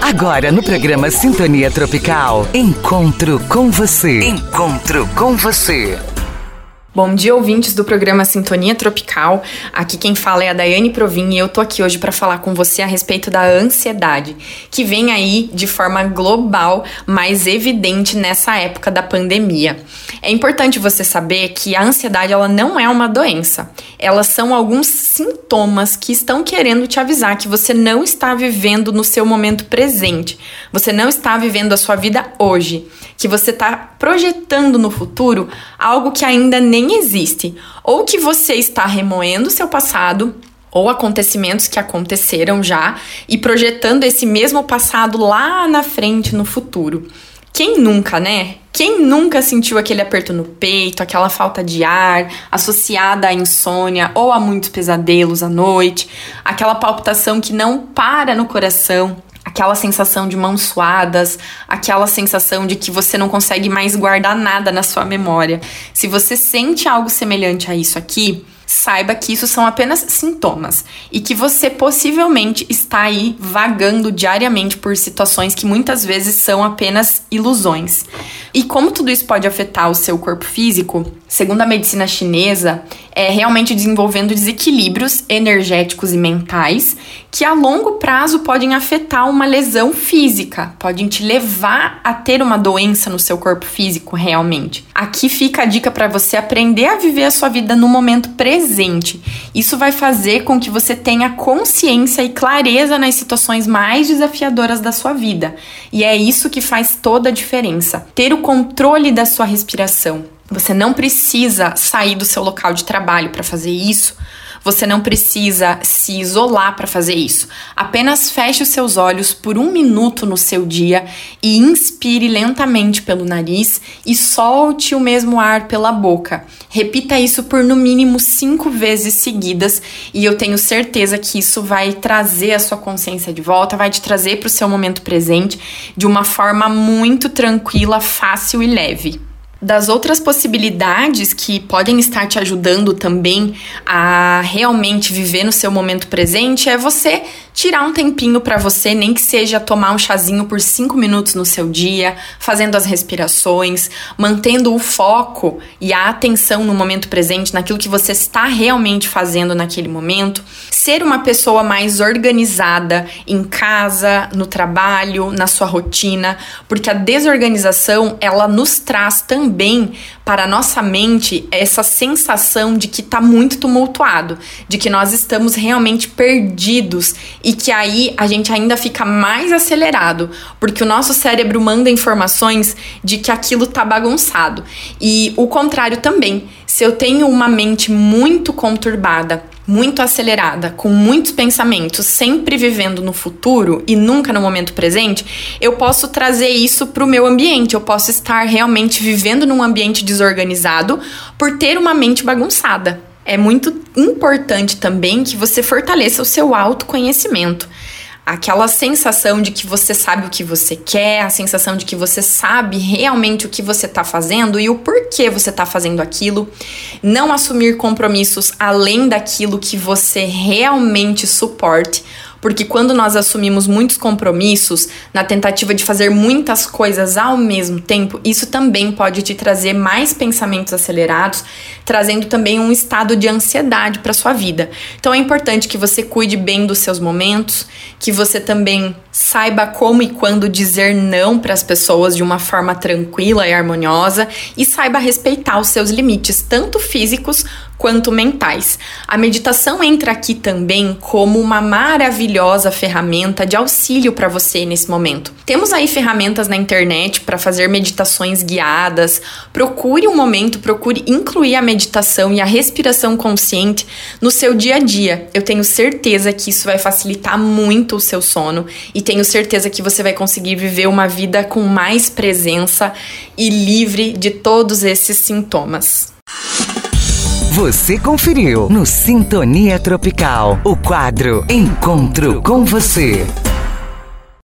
Agora no programa Sintonia Tropical, encontro com você. Encontro com você. Bom dia, ouvintes do programa Sintonia Tropical. Aqui quem fala é a Daiane Provin e eu tô aqui hoje para falar com você a respeito da ansiedade, que vem aí de forma global, mais evidente nessa época da pandemia. É importante você saber que a ansiedade ela não é uma doença. Elas são alguns sintomas que estão querendo te avisar que você não está vivendo no seu momento presente. Você não está vivendo a sua vida hoje, que você está projetando no futuro algo que ainda nem nem existe, ou que você está remoendo seu passado ou acontecimentos que aconteceram já e projetando esse mesmo passado lá na frente no futuro. Quem nunca, né? Quem nunca sentiu aquele aperto no peito, aquela falta de ar associada à insônia ou a muitos pesadelos à noite, aquela palpitação que não para no coração, aquela sensação de mãos suadas, aquela sensação de que você não consegue mais guardar nada na sua memória. Se você sente algo semelhante a isso aqui, saiba que isso são apenas sintomas e que você possivelmente está aí vagando diariamente por situações que muitas vezes são apenas ilusões. E como tudo isso pode afetar o seu corpo físico, segundo a medicina chinesa, é realmente desenvolvendo desequilíbrios energéticos e mentais que a longo prazo podem afetar uma lesão física, podem te levar a ter uma doença no seu corpo físico realmente. Aqui fica a dica para você aprender a viver a sua vida no momento presente. Isso vai fazer com que você tenha consciência e clareza nas situações mais desafiadoras da sua vida. E é isso que faz toda a diferença. Ter o controle da sua respiração, você não precisa sair do seu local de trabalho para fazer isso. Você não precisa se isolar para fazer isso. Apenas feche os seus olhos por um minuto no seu dia e inspire lentamente pelo nariz e solte o mesmo ar pela boca. Repita isso por no mínimo cinco vezes seguidas e eu tenho certeza que isso vai trazer a sua consciência de volta, vai te trazer para o seu momento presente de uma forma muito tranquila, fácil e leve das outras possibilidades que podem estar te ajudando também a realmente viver no seu momento presente é você tirar um tempinho para você, nem que seja tomar um chazinho por cinco minutos no seu dia, fazendo as respirações, mantendo o foco e a atenção no momento presente, naquilo que você está realmente fazendo naquele momento. Ser uma pessoa mais organizada em casa, no trabalho, na sua rotina, porque a desorganização ela nos traz também para a nossa mente essa sensação de que está muito tumultuado, de que nós estamos realmente perdidos e que aí a gente ainda fica mais acelerado, porque o nosso cérebro manda informações de que aquilo tá bagunçado. E o contrário também. Se eu tenho uma mente muito conturbada, muito acelerada, com muitos pensamentos, sempre vivendo no futuro e nunca no momento presente, eu posso trazer isso para o meu ambiente. Eu posso estar realmente vivendo num ambiente desorganizado por ter uma mente bagunçada. É muito importante também que você fortaleça o seu autoconhecimento. Aquela sensação de que você sabe o que você quer, a sensação de que você sabe realmente o que você está fazendo e o porquê você está fazendo aquilo. Não assumir compromissos além daquilo que você realmente suporte porque quando nós assumimos muitos compromissos na tentativa de fazer muitas coisas ao mesmo tempo, isso também pode te trazer mais pensamentos acelerados, trazendo também um estado de ansiedade para sua vida. Então é importante que você cuide bem dos seus momentos, que você também saiba como e quando dizer não para as pessoas de uma forma tranquila e harmoniosa e saiba respeitar os seus limites, tanto físicos quanto mentais. A meditação entra aqui também como uma maravilhosa ferramenta de auxílio para você nesse momento. Temos aí ferramentas na internet para fazer meditações guiadas. Procure um momento, procure incluir a meditação e a respiração consciente no seu dia a dia. Eu tenho certeza que isso vai facilitar muito o seu sono e tenho certeza que você vai conseguir viver uma vida com mais presença e livre de todos esses sintomas. Você conferiu no Sintonia Tropical o quadro Encontro com você.